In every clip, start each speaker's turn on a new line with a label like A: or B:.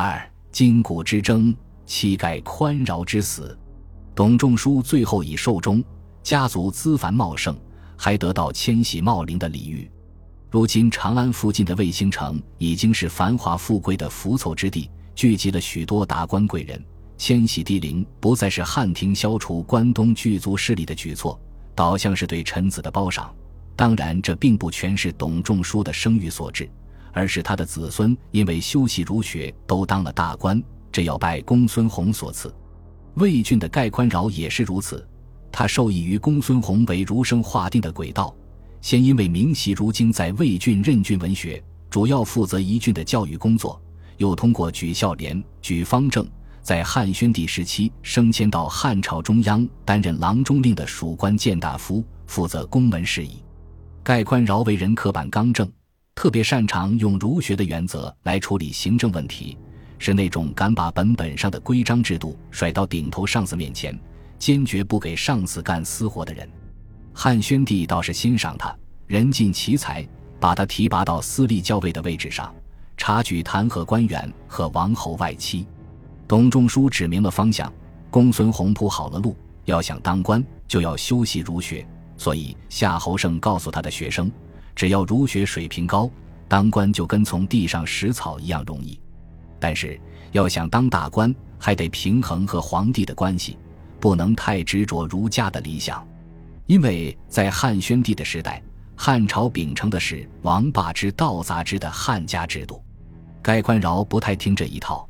A: 二筋骨之争，膝盖宽饶之死。董仲舒最后已寿终，家族资繁茂盛，还得到迁徙茂陵的礼遇。如今长安附近的卫星城已经是繁华富贵的浮凑之地，聚集了许多达官贵人。迁徙帝陵不再是汉廷消除关东巨族势力的举措，倒像是对臣子的褒赏。当然，这并不全是董仲舒的声誉所致，而是他的子孙因为修习儒学都当了大官，这要拜公孙弘所赐。魏郡的盖宽饶也是如此，他受益于公孙弘为儒生划定的轨道，先因为明习儒经，在魏郡任郡文学，主要负责一郡的教育工作，又通过举孝廉、举方正。在汉宣帝时期，升迁到汉朝中央，担任郎中令的属官谏大夫，负责公门事宜。盖宽饶为人刻板刚正，特别擅长用儒学的原则来处理行政问题，是那种敢把本本上的规章制度甩到顶头上司面前，坚决不给上司干私活的人。汉宣帝倒是欣赏他，人尽其才，把他提拔到司隶校尉的位置上，察举弹劾官员和王侯外戚。董仲舒指明了方向，公孙弘铺好了路。要想当官，就要修习儒学。所以夏侯胜告诉他的学生，只要儒学水平高，当官就跟从地上拾草一样容易。但是要想当大官，还得平衡和皇帝的关系，不能太执着儒家的理想。因为在汉宣帝的时代，汉朝秉承的是王霸之道杂之的汉家制度，盖宽饶不太听这一套。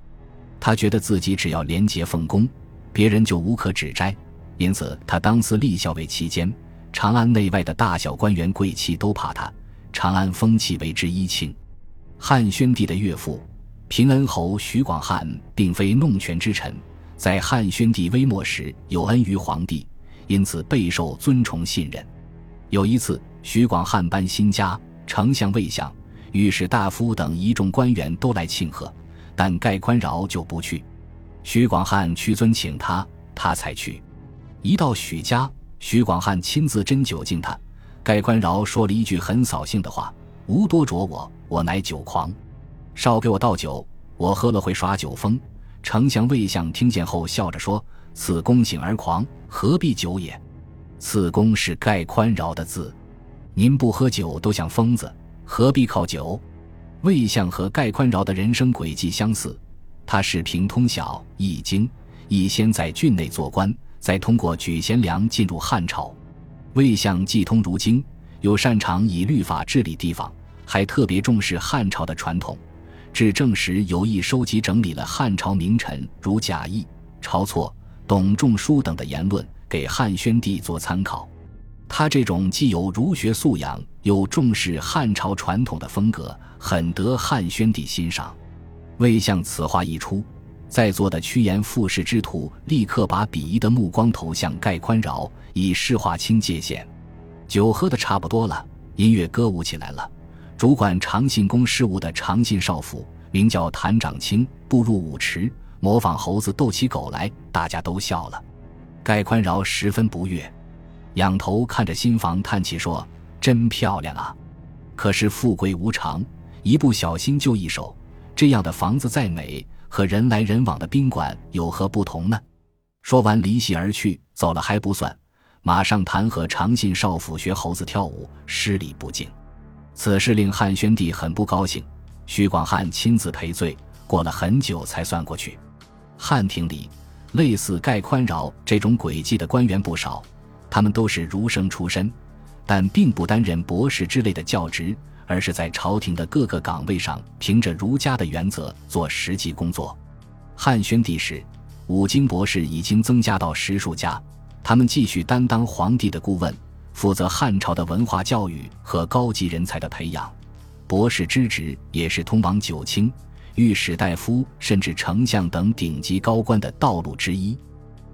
A: 他觉得自己只要廉洁奉公，别人就无可指摘。因此，他当司隶校尉期间，长安内外的大小官员贵戚都怕他，长安风气为之一庆。汉宣帝的岳父平恩侯徐广汉并非弄权之臣，在汉宣帝微末时有恩于皇帝，因此备受尊崇信任。有一次，徐广汉搬新家，丞相、魏相、御史大夫等一众官员都来庆贺。但盖宽饶就不去，徐广汉屈尊请他，他才去。一到许家，徐广汉亲自斟酒敬他。盖宽饶说了一句很扫兴的话：“无多着我，我乃酒狂。少给我倒酒，我喝了会耍酒疯。”丞相魏相听见后笑着说：“此公醒而狂，何必酒也？此公是盖宽饶的字，您不喝酒都像疯子，何必靠酒？”魏相和盖宽饶的人生轨迹相似，他是平通晓《易经》，亦先在郡内做官，再通过举贤良进入汉朝。魏相既通儒经，又擅长以律法治理地方，还特别重视汉朝的传统。至正时有意收集整理了汉朝名臣如贾谊、晁错、董仲舒等的言论，给汉宣帝做参考。他这种既有儒学素养，又重视汉朝传统的风格，很得汉宣帝欣赏。魏相此话一出，在座的趋炎附势之徒立刻把鄙夷的目光投向盖宽饶，以示划清界限。酒喝的差不多了，音乐歌舞起来了。主管长信宫事务的长信少府名叫谭长清，步入舞池，模仿猴子斗起狗来，大家都笑了。盖宽饶十分不悦。仰头看着新房，叹气说：“真漂亮啊！可是富贵无常，一不小心就一手。这样的房子再美，和人来人往的宾馆有何不同呢？”说完离席而去。走了还不算，马上弹劾长信少府学猴子跳舞，失礼不敬。此事令汉宣帝很不高兴，徐广汉亲自赔罪。过了很久才算过去。汉廷里类似盖宽饶这种诡计的官员不少。他们都是儒生出身，但并不担任博士之类的教职，而是在朝廷的各个岗位上，凭着儒家的原则做实际工作。汉宣帝时，五经博士已经增加到十数家，他们继续担当皇帝的顾问，负责汉朝的文化教育和高级人才的培养。博士之职也是通往九卿、御史大夫甚至丞相等顶级高官的道路之一。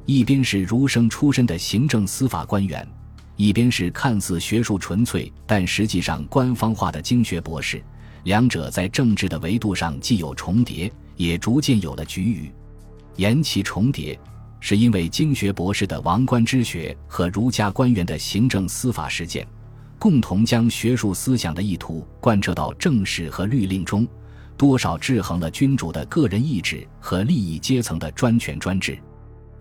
A: 一边是儒生出身的行政司法官员，一边是看似学术纯粹但实际上官方化的经学博士，两者在政治的维度上既有重叠，也逐渐有了局域。言其重叠，是因为经学博士的王官之学和儒家官员的行政司法实践，共同将学术思想的意图贯彻到政事和律令中，多少制衡了君主的个人意志和利益阶层的专权专制。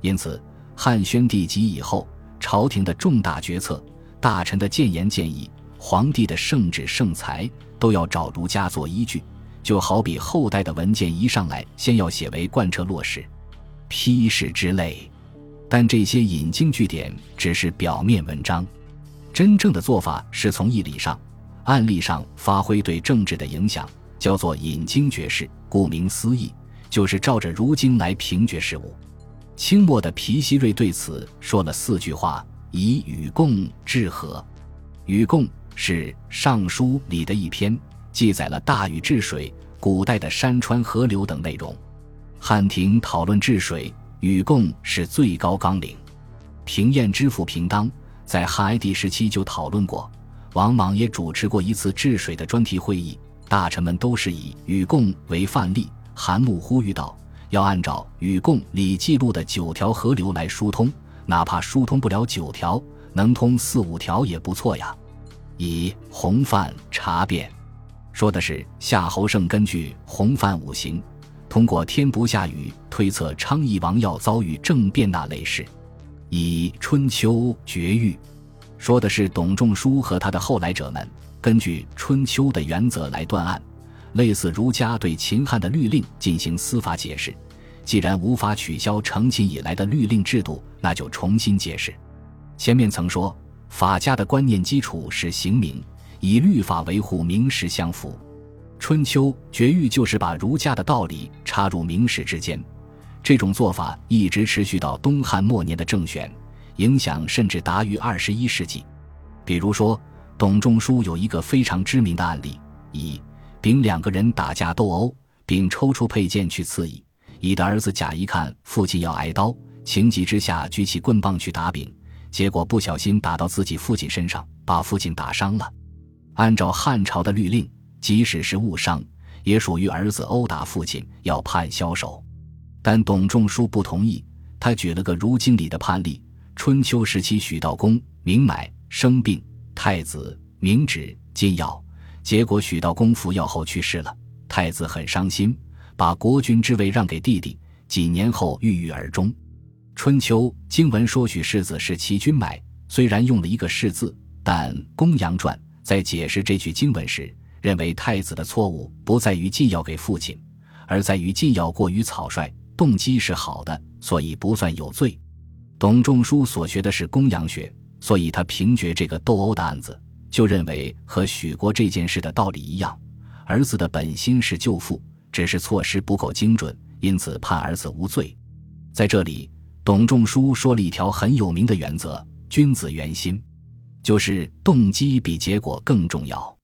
A: 因此，汉宣帝即以后，朝廷的重大决策、大臣的谏言建议、皇帝的圣旨圣裁，都要找儒家做依据。就好比后代的文件一上来，先要写为贯彻落实、批示之类。但这些引经据典只是表面文章，真正的做法是从义理上、案例上发挥对政治的影响，叫做引经绝事。顾名思义，就是照着儒经来评决事物。清末的皮希瑞对此说了四句话：以禹贡治和。禹贡是《尚书》里的一篇，记载了大禹治水、古代的山川河流等内容。汉庭讨论治水，禹贡是最高纲领。平晏之父平当在汉哀帝时期就讨论过，王莽也主持过一次治水的专题会议，大臣们都是以禹贡为范例。韩穆呼吁道。要按照《禹贡》里记录的九条河流来疏通，哪怕疏通不了九条，能通四五条也不错呀。以洪范查变，说的是夏侯胜根据洪范五行，通过天不下雨推测昌邑王要遭遇政变那类事。以春秋绝育，说的是董仲舒和他的后来者们根据春秋的原则来断案。类似儒家对秦汉的律令进行司法解释，既然无法取消成秦以来的律令制度，那就重新解释。前面曾说，法家的观念基础是刑名，以律法维护名实相符。春秋绝育就是把儒家的道理插入名实之间，这种做法一直持续到东汉末年的政选，影响甚至达于二十一世纪。比如说，董仲舒有一个非常知名的案例，以。丙两个人打架斗殴，丙抽出佩剑去刺乙，乙的儿子甲一看父亲要挨刀，情急之下举起棍棒去打丙，结果不小心打到自己父亲身上，把父亲打伤了。按照汉朝的律令，即使是误伤，也属于儿子殴打父亲要判枭首。但董仲舒不同意，他举了个如经里的判例：春秋时期许道公明买生病，太子明旨禁药。结果许道公服药后去世了，太子很伤心，把国君之位让给弟弟。几年后郁郁而终。春秋经文说许世子是齐君买，虽然用了一个世字，但公羊传在解释这句经文时，认为太子的错误不在于进药给父亲，而在于进药过于草率，动机是好的，所以不算有罪。董仲舒所学的是公羊学，所以他评决这个斗殴的案子。就认为和许国这件事的道理一样，儿子的本心是救父，只是措施不够精准，因此判儿子无罪。在这里，董仲舒说了一条很有名的原则：君子原心，就是动机比结果更重要。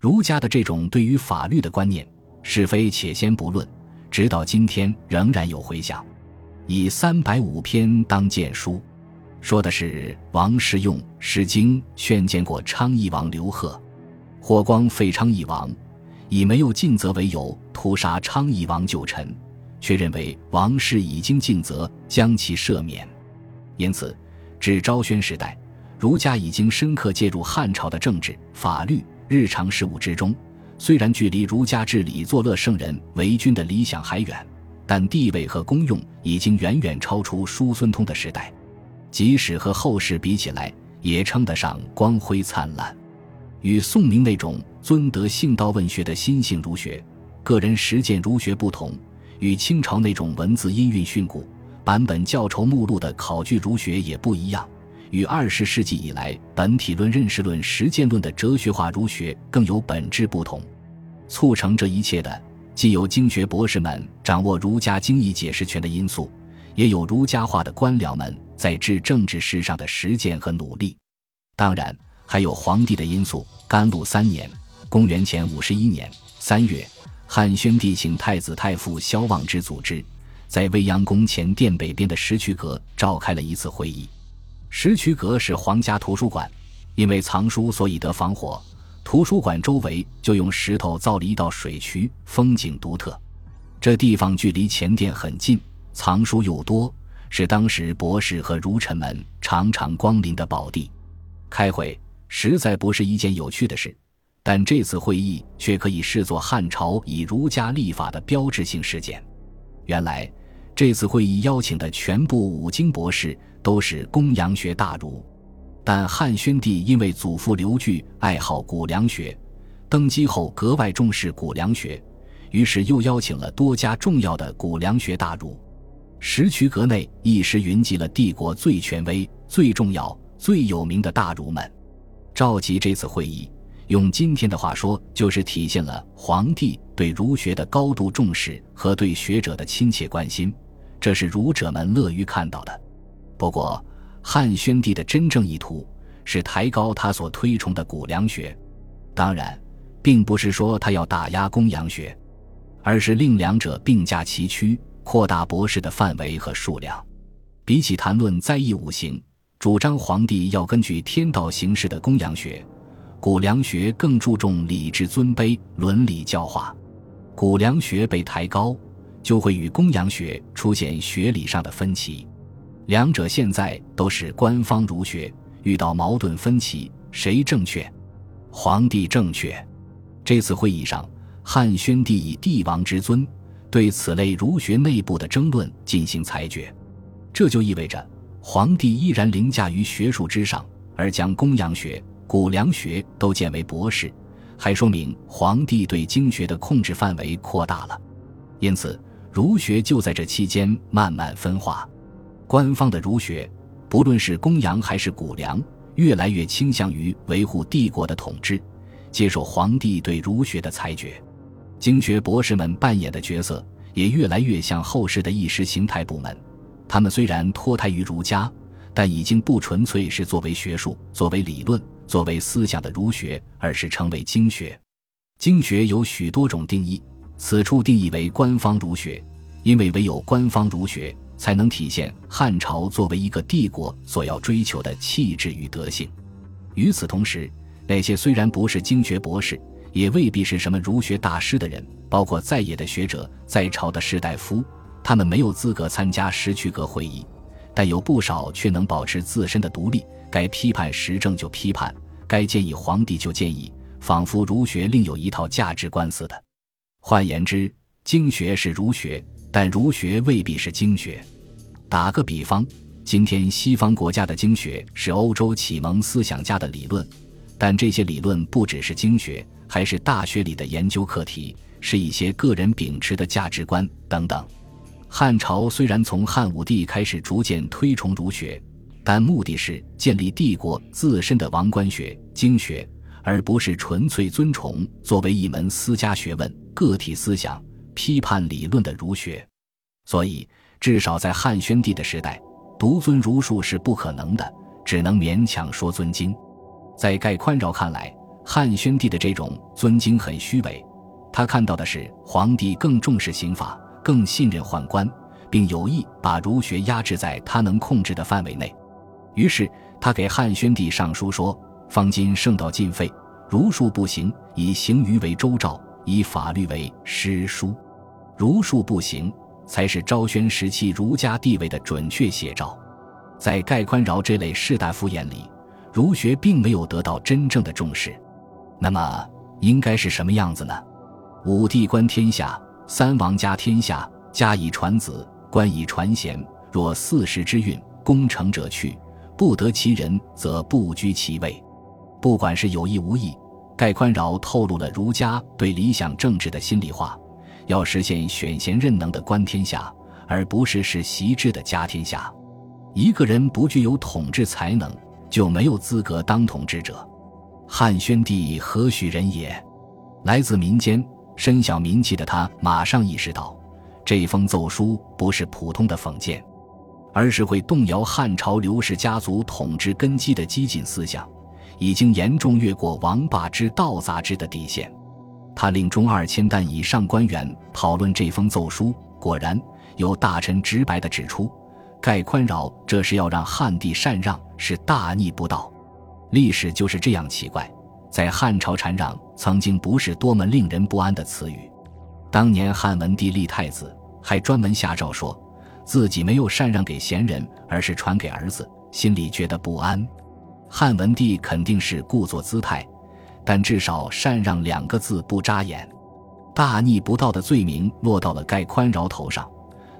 A: 儒家的这种对于法律的观念，是非且先不论，直到今天仍然有回响。以三百五篇当谏书。说的是王世用《诗经》劝谏过昌邑王刘贺，霍光废昌邑王，以没有尽责为由屠杀昌邑王旧臣，却认为王室已经尽责，将其赦免。因此，至昭宣时代，儒家已经深刻介入汉朝的政治、法律、日常事务之中。虽然距离儒家治理作乐圣人为君的理想还远，但地位和功用已经远远超出叔孙通的时代。即使和后世比起来，也称得上光辉灿烂。与宋明那种尊德性道问学的心性儒学、个人实践儒学不同，与清朝那种文字音韵训诂、版本教酬目录的考据儒学也不一样。与二十世纪以来本体论、认识论、实践论的哲学化儒学更有本质不同。促成这一切的，既有经学博士们掌握儒家经义解释权的因素。也有儒家化的官僚们在治政治事上的实践和努力，当然还有皇帝的因素。甘露三年（公元前五十一年）三月，汉宣帝请太子太傅萧望之组织，在未央宫前殿北边的石渠阁召开了一次会议。石渠阁是皇家图书馆，因为藏书所以得防火，图书馆周围就用石头造了一道水渠，风景独特。这地方距离前殿很近。藏书又多，是当时博士和儒臣们常常光临的宝地。开会实在不是一件有趣的事，但这次会议却可以视作汉朝以儒家立法的标志性事件。原来，这次会议邀请的全部五经博士都是公羊学大儒，但汉宣帝因为祖父刘据爱好古良学，登基后格外重视古良学，于是又邀请了多家重要的古良学大儒。石渠阁内一时云集了帝国最权威、最重要、最有名的大儒们。召集这次会议。用今天的话说，就是体现了皇帝对儒学的高度重视和对学者的亲切关心，这是儒者们乐于看到的。不过，汉宣帝的真正意图是抬高他所推崇的古良学，当然，并不是说他要打压公羊学，而是令两者并驾齐驱，扩大博士的范围和数量。比起谈论在异五行，主张皇帝要根据天道行事的公羊学。古良学更注重礼制尊卑、伦理教化，古良学被抬高，就会与公羊学出现学理上的分歧。两者现在都是官方儒学，遇到矛盾分歧，谁正确？皇帝正确。这次会议上，汉宣帝以帝王之尊，对此类儒学内部的争论进行裁决。这就意味着，皇帝依然凌驾于学术之上，而将公羊学。古良学都建为博士，还说明皇帝对经学的控制范围扩大了。因此，儒学就在这期间慢慢分化。官方的儒学，不论是公羊还是古良，越来越倾向于维护帝国的统治，接受皇帝对儒学的裁决。经学博士们扮演的角色也越来越像后世的意识形态部门。他们虽然脱胎于儒家，但已经不纯粹是作为学术、作为理论。作为思想的儒学，而是成为经学。经学有许多种定义，此处定义为官方儒学，因为唯有官方儒学才能体现汉朝作为一个帝国所要追求的气质与德性。与此同时，那些虽然不是经学博士，也未必是什么儒学大师的人，包括在野的学者、在朝的士大夫，他们没有资格参加石渠阁会议，但有不少却能保持自身的独立。该批判时政就批判，该建议皇帝就建议，仿佛儒学另有一套价值观似的。换言之，经学是儒学，但儒学未必是经学。打个比方，今天西方国家的经学是欧洲启蒙思想家的理论，但这些理论不只是经学，还是大学里的研究课题，是一些个人秉持的价值观等等。汉朝虽然从汉武帝开始逐渐推崇儒学。但目的是建立帝国自身的王冠学、经学，而不是纯粹尊崇作为一门私家学问、个体思想批判理论的儒学。所以，至少在汉宣帝的时代，独尊儒术是不可能的，只能勉强说尊经。在盖宽饶看来，汉宣帝的这种尊经很虚伪。他看到的是皇帝更重视刑法，更信任宦官，并有意把儒学压制在他能控制的范围内。于是他给汉宣帝上书说：“方今圣道尽废，儒术不行，以刑于为周诏，以法律为诗书。儒术不行，才是昭宣时期儒家地位的准确写照。”在盖宽饶这类士大夫眼里，儒学并没有得到真正的重视。那么应该是什么样子呢？武帝观天下，三王家天下，家以传子，官以传贤。若四时之运，功成者去。不得其人，则不居其位。不管是有意无意，盖宽饶透露了儒家对理想政治的心里话：要实现选贤任能的观天下，而不是是习制的家天下。一个人不具有统治才能，就没有资格当统治者。汉宣帝何许人也？来自民间、深晓民气的他，马上意识到，这封奏书不是普通的讽谏。而是会动摇汉朝刘氏家族统治根基的激进思想，已经严重越过王霸之道杂之的底线。他令中二千担以上官员讨论这封奏书，果然有大臣直白地指出：盖宽饶这是要让汉帝禅让，是大逆不道。历史就是这样奇怪，在汉朝禅让曾经不是多么令人不安的词语。当年汉文帝立太子，还专门下诏说。自己没有禅让给贤人，而是传给儿子，心里觉得不安。汉文帝肯定是故作姿态，但至少“禅让”两个字不扎眼。大逆不道的罪名落到了盖宽饶头上。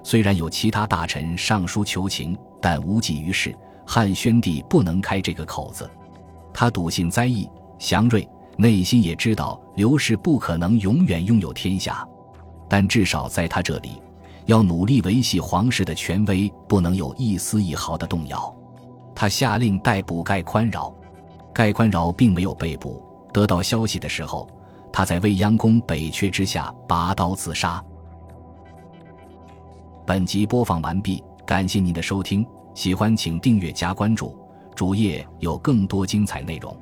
A: 虽然有其他大臣上书求情，但无济于事。汉宣帝不能开这个口子。他笃信灾异祥瑞，内心也知道刘氏不可能永远拥有天下，但至少在他这里，要努力维系皇室的权威，不能有一丝一毫的动摇。他下令逮捕盖宽饶，盖宽饶并没有被捕。得到消息的时候，他在未央宫北阙之下拔刀自杀。本集播放完毕，感谢您的收听，喜欢请订阅加关注，主页有更多精彩内容。